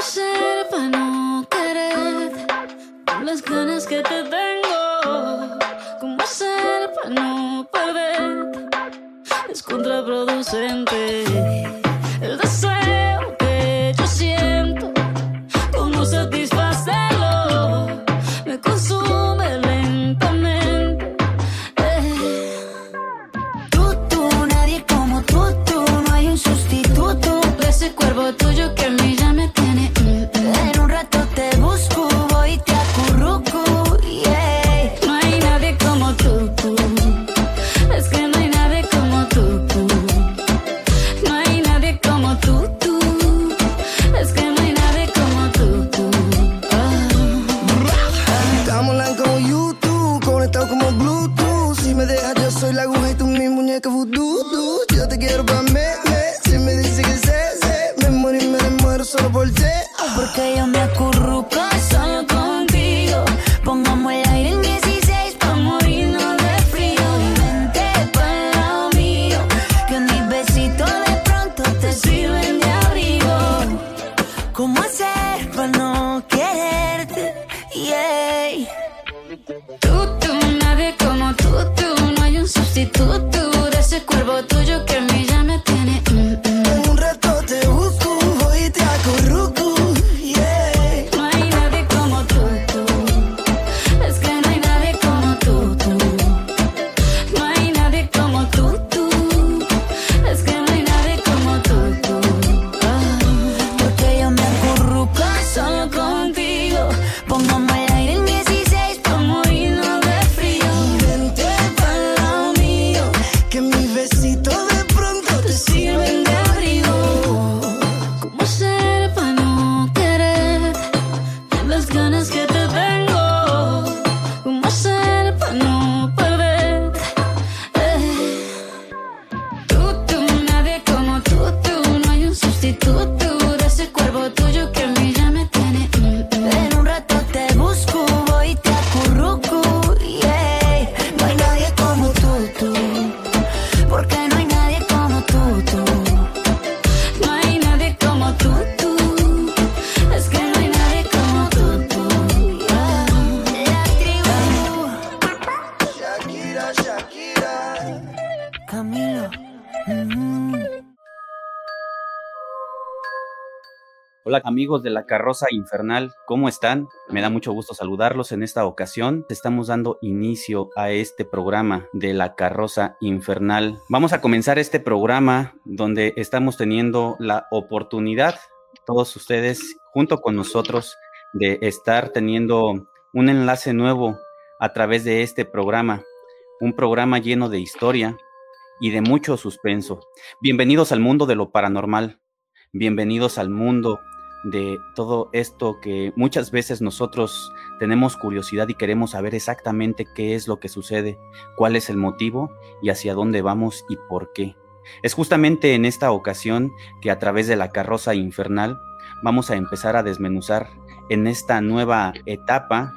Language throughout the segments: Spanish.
hacer para no querer? Con las ganas que te tengo. ¿Cómo hacer para no perder? Es contraproducente. Yo te quiero pa' me, me. Si me dice que sé, sé. Me y me muero solo por ti. Porque yo me amigos de la carroza infernal, ¿cómo están? Me da mucho gusto saludarlos en esta ocasión. Estamos dando inicio a este programa de la carroza infernal. Vamos a comenzar este programa donde estamos teniendo la oportunidad, todos ustedes, junto con nosotros, de estar teniendo un enlace nuevo a través de este programa. Un programa lleno de historia y de mucho suspenso. Bienvenidos al mundo de lo paranormal. Bienvenidos al mundo de todo esto que muchas veces nosotros tenemos curiosidad y queremos saber exactamente qué es lo que sucede, cuál es el motivo y hacia dónde vamos y por qué. Es justamente en esta ocasión que a través de la carroza infernal vamos a empezar a desmenuzar en esta nueva etapa,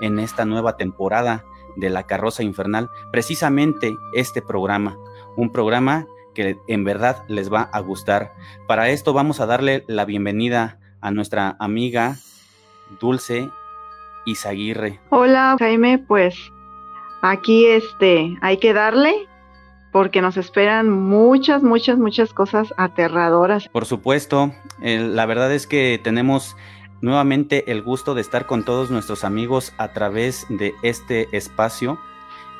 en esta nueva temporada de la carroza infernal, precisamente este programa, un programa que en verdad les va a gustar. Para esto vamos a darle la bienvenida a nuestra amiga Dulce Izaguirre. Hola Jaime, pues aquí este hay que darle porque nos esperan muchas, muchas, muchas cosas aterradoras. Por supuesto, la verdad es que tenemos nuevamente el gusto de estar con todos nuestros amigos a través de este espacio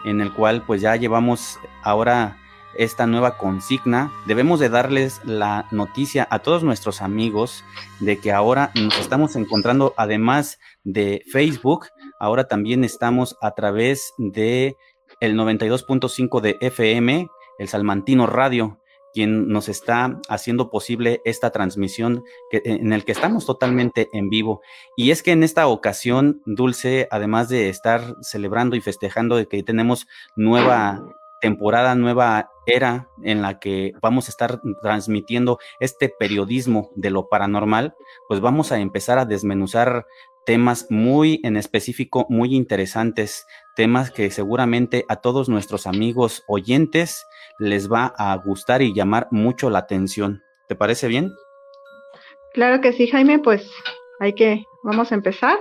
en el cual pues ya llevamos ahora esta nueva consigna. Debemos de darles la noticia a todos nuestros amigos de que ahora nos estamos encontrando además de Facebook, ahora también estamos a través de el 92.5 de FM, el Salmantino Radio, quien nos está haciendo posible esta transmisión que, en el que estamos totalmente en vivo. Y es que en esta ocasión, Dulce, además de estar celebrando y festejando de que tenemos nueva temporada, nueva era en la que vamos a estar transmitiendo este periodismo de lo paranormal, pues vamos a empezar a desmenuzar temas muy en específico, muy interesantes, temas que seguramente a todos nuestros amigos oyentes les va a gustar y llamar mucho la atención. ¿Te parece bien? Claro que sí, Jaime, pues hay que, vamos a empezar.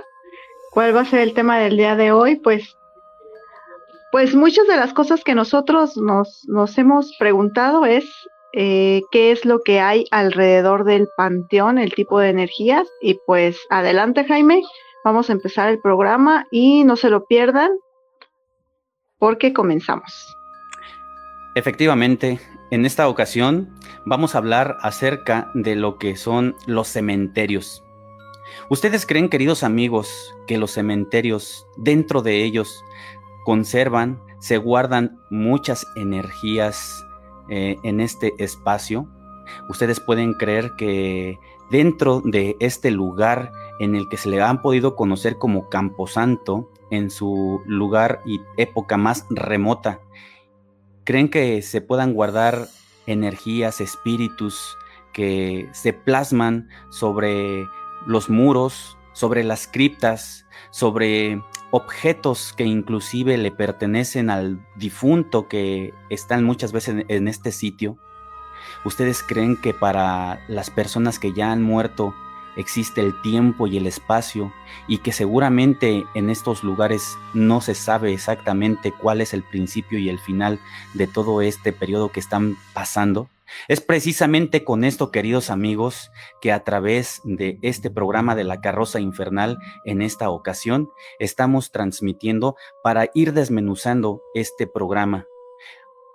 ¿Cuál va a ser el tema del día de hoy? Pues, pues muchas de las cosas que nosotros nos, nos hemos preguntado es eh, qué es lo que hay alrededor del panteón, el tipo de energías. Y pues adelante, Jaime, vamos a empezar el programa y no se lo pierdan porque comenzamos. Efectivamente, en esta ocasión vamos a hablar acerca de lo que son los cementerios. ¿Ustedes creen, queridos amigos, que los cementerios, dentro de ellos, conservan, se guardan muchas energías eh, en este espacio? Ustedes pueden creer que dentro de este lugar en el que se le han podido conocer como Camposanto, en su lugar y época más remota, ¿creen que se puedan guardar energías, espíritus que se plasman sobre los muros, sobre las criptas, sobre objetos que inclusive le pertenecen al difunto que están muchas veces en, este sitio. ¿Ustedes creen que para las personas que ya han muerto existe el tiempo y el espacio y que seguramente en estos lugares no se sabe exactamente cuál es el principio y el final de todo este periodo que están pasando? Es precisamente con esto, queridos amigos, que a través de este programa de la carroza infernal, en esta ocasión, estamos transmitiendo para ir desmenuzando este programa.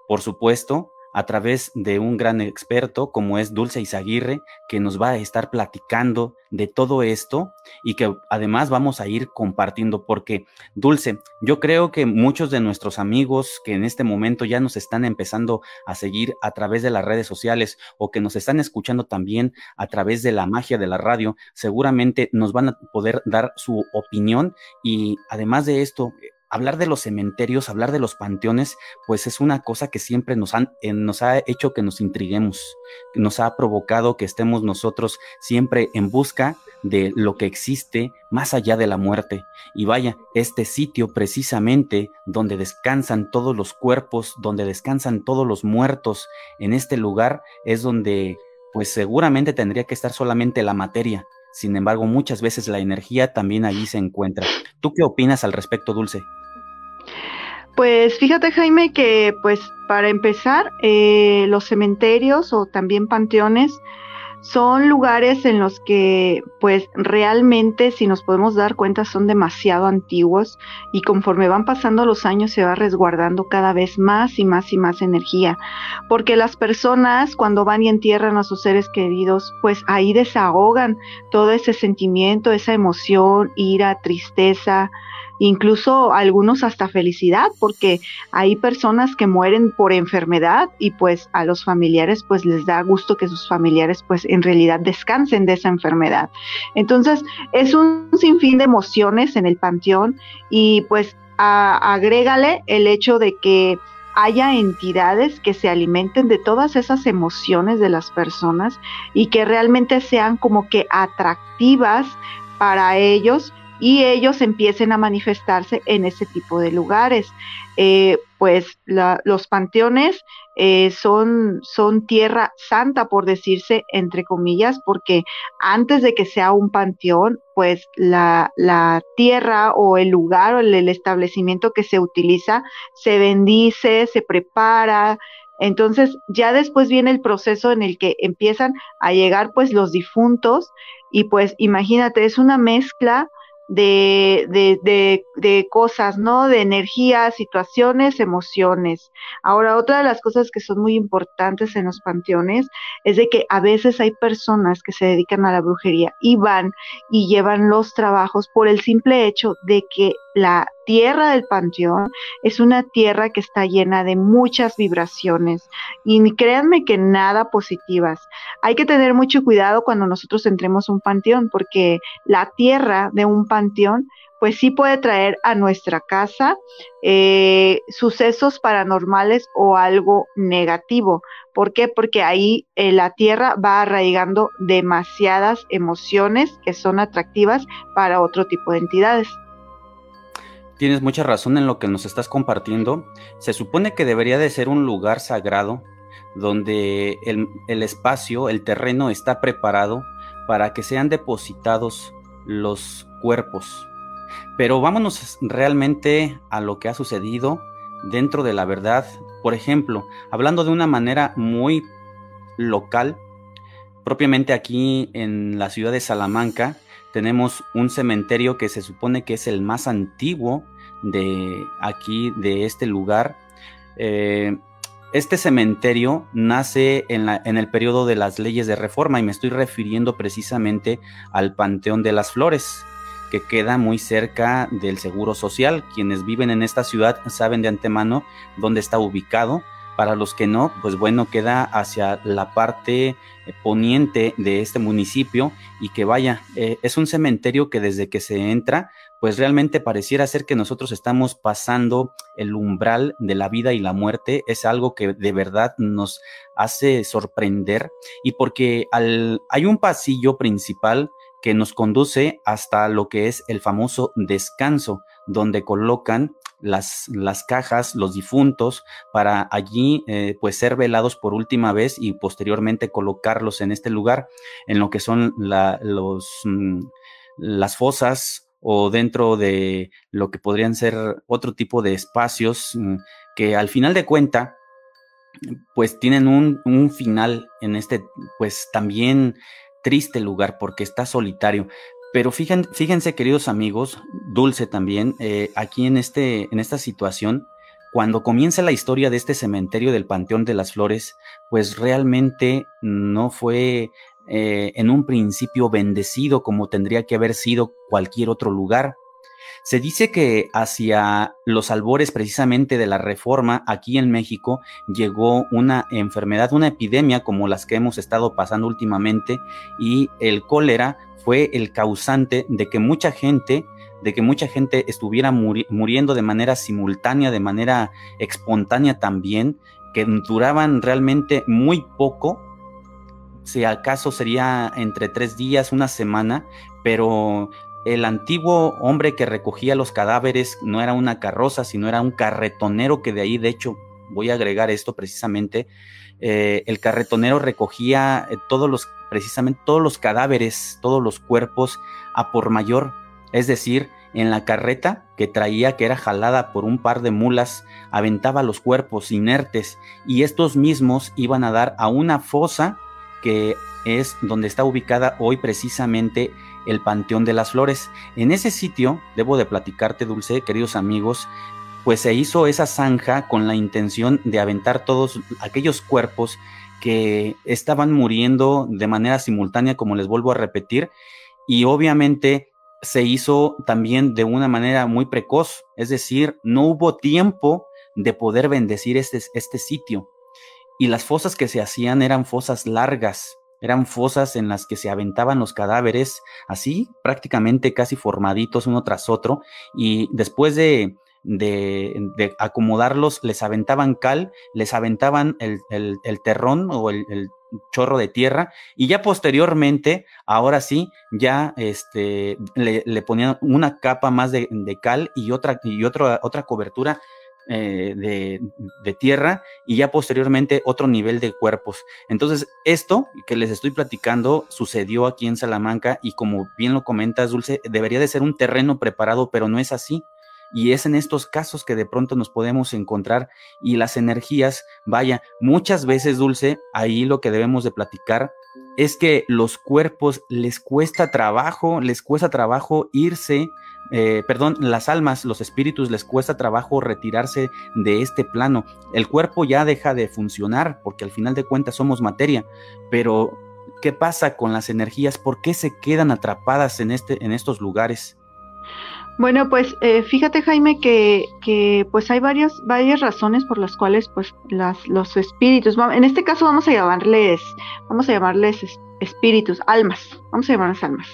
Por supuesto, a través de un gran experto como es Dulce Izaguirre, que nos va a estar platicando de todo esto y que además vamos a ir compartiendo, porque Dulce, yo creo que muchos de nuestros amigos que en este momento ya nos están empezando a seguir a través de las redes sociales o que nos están escuchando también a través de la magia de la radio, seguramente nos van a poder dar su opinión y además de esto, hablar de los cementerios, hablar de los panteones, pues es una cosa que siempre nos, han, eh, nos ha hecho que nos intriguemos, nos ha provocado que estemos nosotros siempre en busca de lo que existe más allá de la muerte. Y vaya, este sitio precisamente donde descansan todos los cuerpos, donde descansan todos los muertos, en este lugar es donde pues seguramente tendría que estar solamente la materia. Sin embargo, muchas veces la energía también allí se encuentra. ¿Tú qué opinas al respecto, Dulce? Pues fíjate Jaime que pues para empezar eh, los cementerios o también panteones son lugares en los que pues realmente si nos podemos dar cuenta son demasiado antiguos y conforme van pasando los años se va resguardando cada vez más y más y más energía. Porque las personas cuando van y entierran a sus seres queridos pues ahí desahogan todo ese sentimiento, esa emoción, ira, tristeza, incluso algunos hasta felicidad, porque hay personas que mueren por enfermedad y pues a los familiares pues les da gusto que sus familiares pues en realidad descansen de esa enfermedad. Entonces es un sinfín de emociones en el panteón y pues agrégale el hecho de que haya entidades que se alimenten de todas esas emociones de las personas y que realmente sean como que atractivas para ellos y ellos empiecen a manifestarse en ese tipo de lugares. Eh, pues los panteones eh, son, son tierra santa, por decirse entre comillas, porque antes de que sea un panteón, pues la, la tierra o el lugar o el, el establecimiento que se utiliza se bendice, se prepara, entonces ya después viene el proceso en el que empiezan a llegar pues los difuntos y pues imagínate, es una mezcla de, de, de, de, cosas, ¿no? De energías, situaciones, emociones. Ahora, otra de las cosas que son muy importantes en los panteones es de que a veces hay personas que se dedican a la brujería y van y llevan los trabajos por el simple hecho de que la tierra del panteón es una tierra que está llena de muchas vibraciones y créanme que nada positivas. Hay que tener mucho cuidado cuando nosotros entremos a un panteón porque la tierra de un panteón pues sí puede traer a nuestra casa eh, sucesos paranormales o algo negativo. ¿Por qué? Porque ahí eh, la tierra va arraigando demasiadas emociones que son atractivas para otro tipo de entidades. Tienes mucha razón en lo que nos estás compartiendo. Se supone que debería de ser un lugar sagrado donde el, espacio, el terreno está preparado para que sean depositados los cuerpos. Pero vámonos realmente a lo que ha sucedido dentro de la verdad. Por ejemplo, hablando de una manera muy local, propiamente aquí en la ciudad de Salamanca, tenemos un cementerio que se supone que es el más antiguo de aquí, de este lugar. Eh, este cementerio nace en, en, el periodo de las leyes de reforma y me estoy refiriendo precisamente al Panteón de las Flores, que queda muy cerca del Seguro Social. Quienes viven en esta ciudad saben de antemano dónde está ubicado. Para los que no, pues bueno, queda hacia la parte eh, poniente de este municipio y que vaya, eh, es un cementerio que desde que se entra pues realmente pareciera ser que nosotros estamos pasando el umbral de la vida y la muerte. Es algo que de verdad nos hace sorprender y porque al, hay un pasillo principal que nos conduce hasta lo que es el famoso descanso, donde colocan las, las cajas, los difuntos, para allí eh, pues ser velados por última vez y posteriormente colocarlos en este lugar, en lo que son la, los, mm, las fosas o dentro de lo que podrían ser otro tipo de espacios mm, que al final de cuenta pues tienen un, un, final en este pues también triste lugar porque está solitario. Pero fíjense, queridos amigos, Dulce también, eh, aquí en, este, en esta situación, cuando comienza la historia de este cementerio del Panteón de las Flores, pues realmente no fue eh, en un principio bendecido como tendría que haber sido cualquier otro lugar. Se dice que hacia los albores precisamente de la reforma aquí en México llegó una enfermedad, una epidemia como las que hemos estado pasando últimamente y el cólera fue el causante de que mucha gente de que mucha gente estuviera muriendo de manera simultánea, de manera espontánea también, que duraban realmente muy poco. Si acaso sería entre tres días, una semana, pero el antiguo hombre que recogía los cadáveres no era una carroza, sino era un carretonero que de ahí, de hecho, voy a agregar esto precisamente, eh, el carretonero recogía eh, todos los, precisamente todos los cadáveres, todos los cuerpos a por mayor, es decir, en la carreta que traía, que era jalada por un par de mulas, aventaba los cuerpos inertes y estos mismos iban a dar a una fosa que es donde está ubicada hoy precisamente el Panteón de las Flores. En ese sitio, debo de platicarte, Dulce, queridos amigos, pues se hizo esa zanja con la intención de aventar todos aquellos cuerpos que estaban muriendo de manera simultánea, como les vuelvo a repetir, y obviamente se hizo también de una manera muy precoz, es decir, no hubo tiempo de poder bendecir este, este sitio y las fosas que se hacían eran fosas largas, eran fosas en las que se aventaban los cadáveres así, prácticamente casi formaditos uno tras otro, y después de, de, acomodarlos, les aventaban cal, les aventaban el, terrón o el, chorro de tierra, y ya posteriormente, ahora sí, ya este, le, ponían una capa más de, cal y otra, y otra, otra cobertura eh, de, tierra y ya posteriormente otro nivel de cuerpos. Entonces, esto que les estoy platicando sucedió aquí en Salamanca y como bien lo comentas, Dulce, debería de ser un terreno preparado, pero no es así. Y es en estos casos que de pronto nos podemos encontrar y las energías, vaya, muchas veces, Dulce, ahí lo que debemos de platicar es que los cuerpos les cuesta trabajo, les cuesta trabajo irse eh, perdón, las almas, los espíritus les cuesta trabajo retirarse de este plano. El cuerpo ya deja de funcionar porque al final de cuentas somos materia, pero ¿qué pasa con las energías? ¿Por qué se quedan atrapadas en, este, en estos lugares? Bueno, pues eh, fíjate Jaime que, que, pues hay varias, varias razones por las cuales pues las, los espíritus, en este caso vamos a llamarles, vamos a llamarles espíritus, almas, vamos a llamarles almas.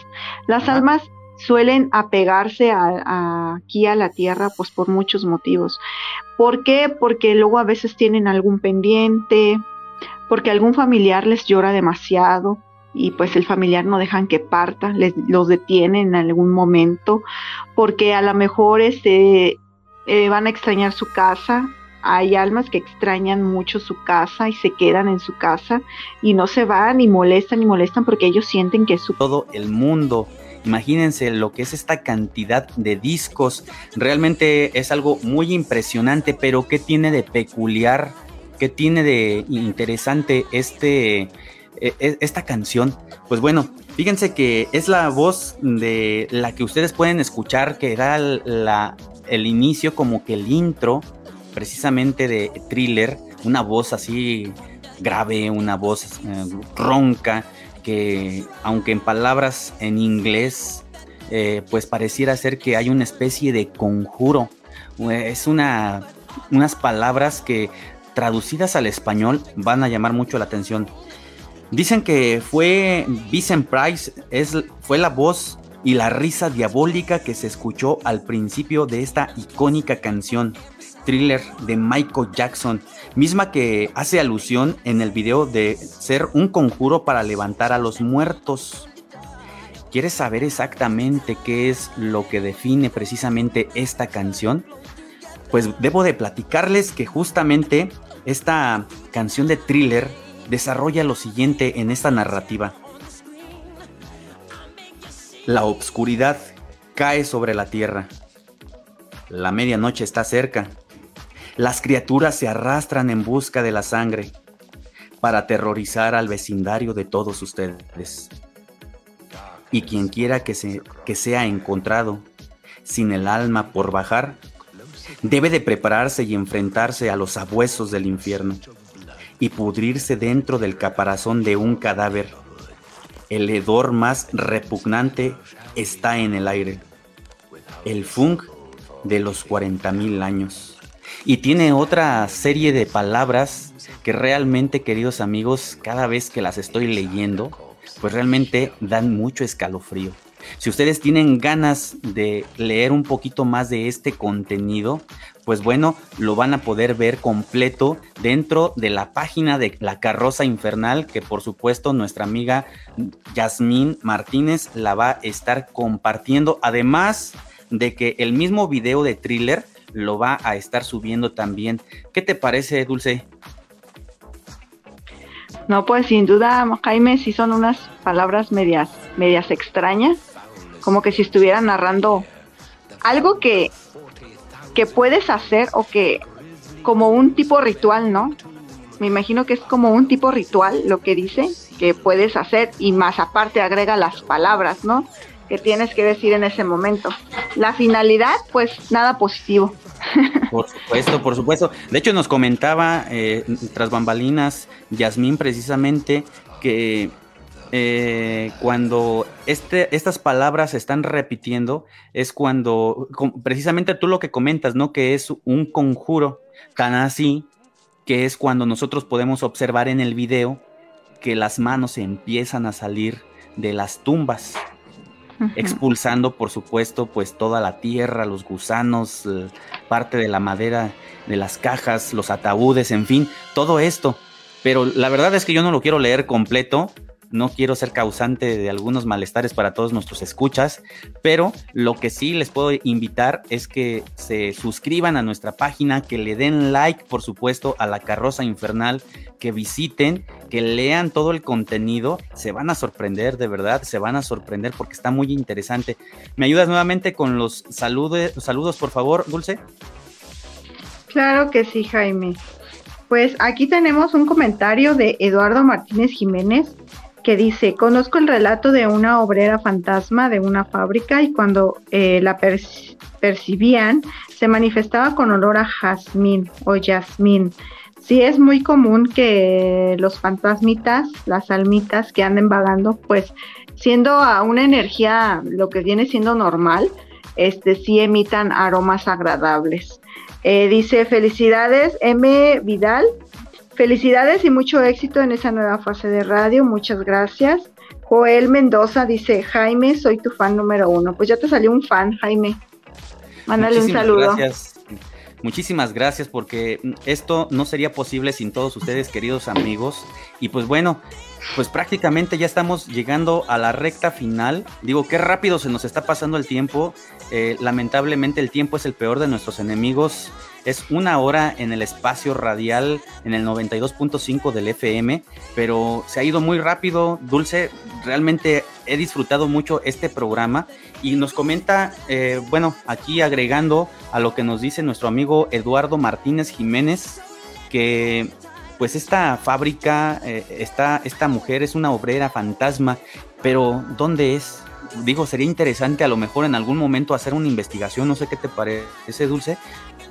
Las almas suelen apegarse a, aquí a la tierra pues por muchos motivos. ¿Por qué? Porque luego a veces tienen algún pendiente, porque algún familiar les llora demasiado y pues el familiar no dejan que parta, les, los detienen en algún momento, porque a lo mejor este, eh, van a extrañar su casa hay almas que extrañan mucho su casa y se quedan en su casa y no se van y molestan y molestan porque ellos sienten que es. Todo el mundo. Imagínense lo que es esta cantidad de discos. Realmente es algo muy impresionante, pero ¿qué tiene de peculiar? ¿Qué tiene de interesante este, e, e, esta canción? Pues bueno, fíjense que es la voz de la que ustedes pueden escuchar que da la, el inicio, como que el intro precisamente de thriller, una voz así grave, una voz eh, ronca, que aunque en palabras en inglés, eh, pues pareciera ser que hay una especie de conjuro. Es una, unas palabras que traducidas al español van a llamar mucho la atención. Dicen que fue Vincent Price, es, fue la voz y la risa diabólica que se escuchó al principio de esta icónica canción thriller de Michael Jackson, misma que hace alusión en el video de ser un conjuro para levantar a los muertos. ¿Quieres saber exactamente qué es lo que define precisamente esta canción? Pues debo de platicarles que justamente esta canción de thriller desarrolla lo siguiente en esta narrativa. La obscuridad cae sobre la tierra. La medianoche está cerca las criaturas se arrastran en busca de la sangre para aterrorizar al vecindario de todos ustedes. Y quien quiera que, se, que sea encontrado sin el alma por bajar, debe de prepararse y enfrentarse a los abuesos del infierno y pudrirse dentro del caparazón de un cadáver. El hedor más repugnante está en el aire, el funk de los 40.000 años. Y tiene otra serie de palabras que realmente, queridos amigos, cada vez que las estoy leyendo, pues realmente dan mucho escalofrío. Si ustedes tienen ganas de leer un poquito más de este contenido, pues bueno, lo van a poder ver completo dentro de la página de La Carroza Infernal, que por supuesto nuestra amiga Yasmín Martínez la va a estar compartiendo. Además de que el mismo video de thriller lo va a estar subiendo también. ¿Qué te parece, Dulce? No, pues sin duda, Jaime, sí son unas palabras medias, medias extrañas, como que si estuviera narrando algo que, que puedes hacer o que como un tipo ritual, ¿no? Me imagino que es como un tipo ritual lo que dice que puedes hacer y más aparte agrega las palabras, ¿no? que tienes que decir en ese momento. La finalidad, pues nada positivo. Por supuesto, por supuesto. De hecho, nos comentaba eh, tras bambalinas Yasmín precisamente que eh, cuando este, estas palabras se están repitiendo es cuando, precisamente tú lo que comentas, ¿no? Que es un conjuro tan así que es cuando nosotros podemos observar en el video que las manos empiezan a salir de las tumbas expulsando por supuesto pues toda la tierra, los gusanos, parte de la madera de las cajas, los ataúdes, en fin, todo esto. Pero la verdad es que yo no lo quiero leer completo no quiero ser causante de algunos malestares para todos nuestros escuchas, pero lo que sí les puedo invitar es que se suscriban a nuestra página, que le den like, por supuesto, a la carroza infernal, que visiten, que lean todo el contenido, se van a sorprender, de verdad, se van a sorprender porque está muy interesante. ¿Me ayudas nuevamente con los saludos, saludos, por favor, Dulce? Claro que sí, Jaime. Pues aquí tenemos un comentario de Eduardo Martínez Jiménez que dice, conozco el relato de una obrera fantasma de una fábrica y cuando eh, la percibían se manifestaba con olor a jazmín o yasmín. Sí es muy común que los fantasmitas, las almitas que anden vagando, pues siendo a una energía lo que viene siendo normal, este sí emitan aromas agradables. Eh, dice felicidades M Vidal Felicidades y mucho éxito en esa nueva fase de radio. Muchas gracias. Joel Mendoza dice, Jaime, soy tu fan número uno. Pues ya te salió un fan, Jaime. Mándale un saludo. Gracias. Muchísimas gracias porque esto no sería posible sin todos ustedes, queridos amigos. Y pues bueno, pues prácticamente ya estamos llegando a la recta final. Digo, qué rápido se nos está pasando el tiempo. Eh, lamentablemente el tiempo es el peor de nuestros enemigos es una hora en el espacio radial en el 92.5 del FM, pero se ha ido muy rápido, Dulce. Realmente he disfrutado mucho este programa y nos comenta, eh, bueno, aquí agregando a lo que nos dice nuestro amigo Eduardo Martínez Jiménez, que pues esta fábrica, eh, esta, esta mujer es una obrera fantasma, pero ¿dónde es? Digo, sería interesante a lo mejor en algún momento hacer una investigación, no sé qué te parece, Dulce,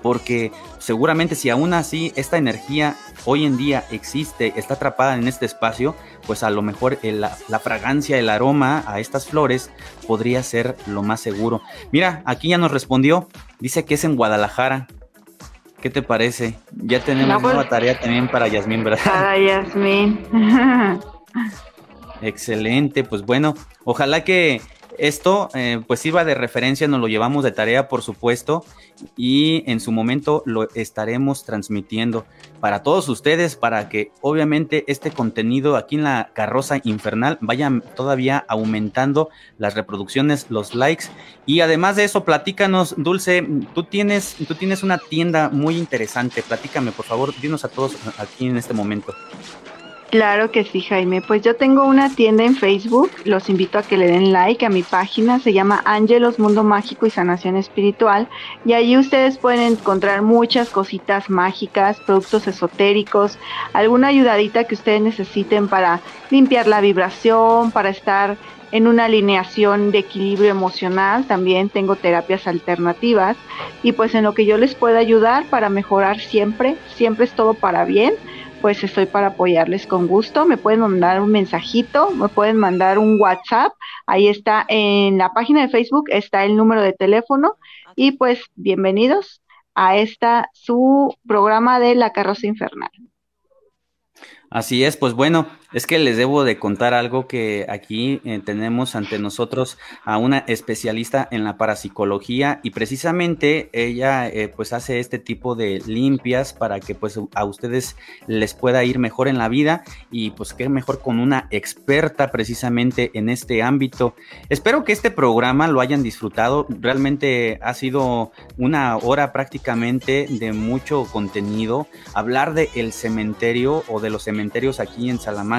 porque seguramente si aún así esta energía hoy en día existe, está atrapada en este espacio, pues a lo mejor la, la, fragancia, el aroma a estas flores podría ser lo más seguro. Mira, aquí ya nos respondió, dice que es en Guadalajara. ¿Qué te parece? Ya tenemos una pues, tarea también para Yasmín, ¿verdad? Para Yasmín. Excelente, pues bueno, ojalá que esto eh, pues sirva de referencia, nos lo llevamos de tarea por supuesto y en su momento lo estaremos transmitiendo para todos ustedes para que obviamente este contenido aquí en la carroza infernal vaya todavía aumentando las reproducciones, los likes y además de eso platícanos Dulce, tú tienes tú tienes una tienda muy interesante, platícame por favor, dinos a todos aquí en este momento. Claro que sí, Jaime. Pues yo tengo una tienda en Facebook. Los invito a que le den like a mi página. Se llama Ángelos Mundo Mágico y Sanación Espiritual. Y allí ustedes pueden encontrar muchas cositas mágicas, productos esotéricos, alguna ayudadita que ustedes necesiten para limpiar la vibración, para estar en una alineación de equilibrio emocional. También tengo terapias alternativas. Y pues en lo que yo les pueda ayudar para mejorar siempre, siempre es todo para bien pues estoy para apoyarles con gusto. Me pueden mandar un mensajito, me pueden mandar un WhatsApp. Ahí está en la página de Facebook, está el número de teléfono. Y pues bienvenidos a esta su programa de La Carroza Infernal. Así es, pues bueno, es que les debo de contar algo que aquí eh, tenemos ante nosotros a una especialista en la parapsicología y precisamente ella eh, pues hace este tipo de limpias para que pues a ustedes les pueda ir mejor en la vida y pues que mejor con una experta precisamente en este ámbito. Espero que este programa lo hayan disfrutado, realmente ha sido una hora prácticamente de mucho contenido, hablar de el cementerio o de los cementerios aquí en Salamanca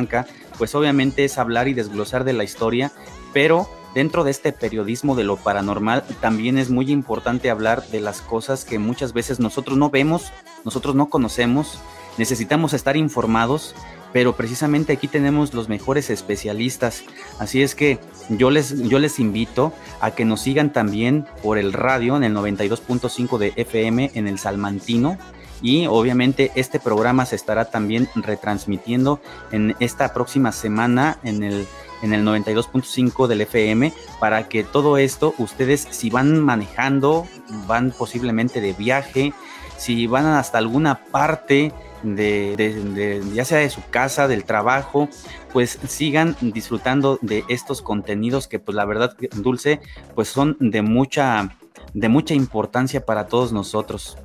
pues obviamente es hablar y desglosar de la historia, pero dentro de este periodismo de lo paranormal también es muy importante hablar de las cosas que muchas veces nosotros no vemos, nosotros no conocemos, necesitamos estar informados, pero precisamente aquí tenemos los mejores especialistas. Así es que yo les, yo les invito a que nos sigan también por el radio en el 92.5 de FM en el Salmantino y obviamente este programa se estará también retransmitiendo en esta próxima semana en el en el 92.5 del FM para que todo esto ustedes si van manejando, van posiblemente de viaje, si van hasta alguna parte de, ya sea de su casa, del trabajo, pues sigan disfrutando de estos contenidos que pues la verdad dulce pues son de mucha de mucha importancia para todos nosotros.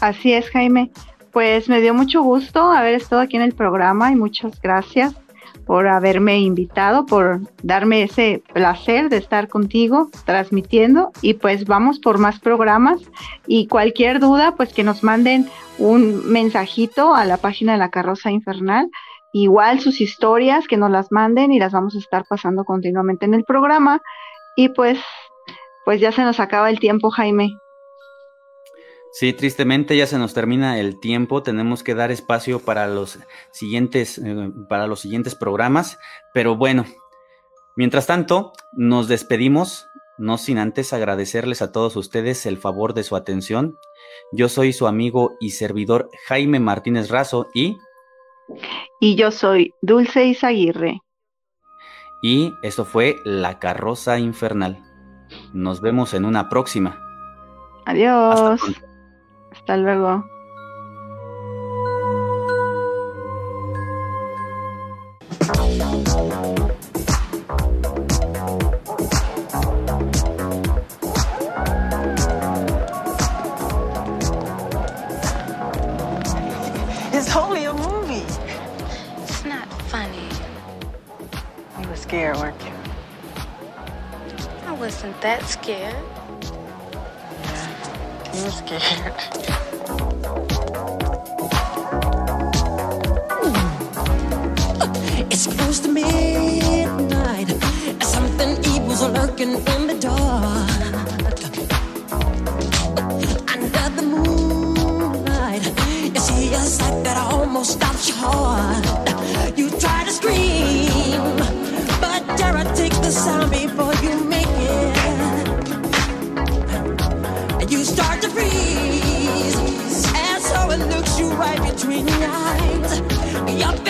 Así es, Jaime. Pues me dio mucho gusto haber estado aquí en el programa y muchas gracias por haberme invitado, por darme ese placer de estar contigo transmitiendo y pues vamos por más programas y cualquier duda pues que nos manden un mensajito a la página de la carroza infernal, igual sus historias que nos las manden y las vamos a estar pasando continuamente en el programa y pues pues ya se nos acaba el tiempo Jaime. Sí, tristemente ya se nos termina el tiempo, tenemos que dar espacio para los siguientes, eh, para los siguientes programas, pero bueno, mientras tanto, nos despedimos, no sin antes agradecerles a todos ustedes el favor de su atención. Yo soy su amigo y servidor Jaime Martínez Razo y... Y yo soy Dulce Izaguirre. Y esto fue La Carroza Infernal. Nos vemos en una próxima. Adiós. Hasta luego. It's only a movie. It's not funny. You were scared, weren't you? I wasn't that scared. I'm scared. It's close to midnight. Something evil's lurking in the dark. Freeze, and so it looks you right between the eyes. You're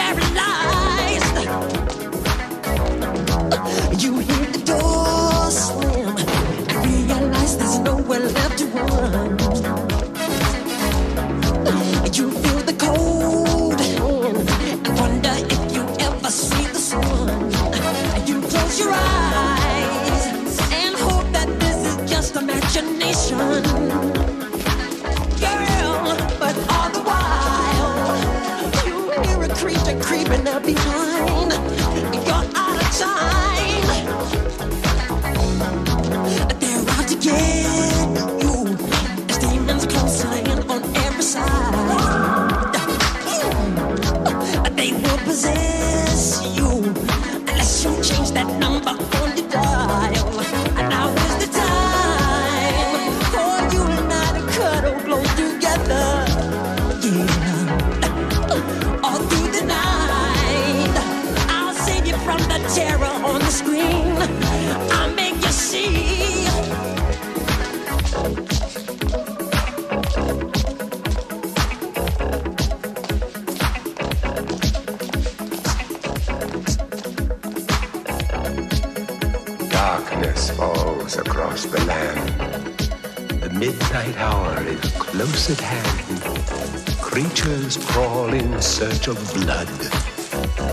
of blood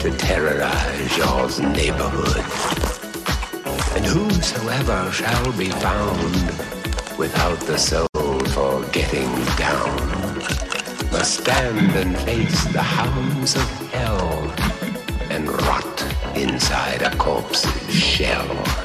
to terrorize y'all's neighborhood. And whosoever shall be found without the soul for getting down must stand and face the hounds of hell and rot inside a corpse's shell.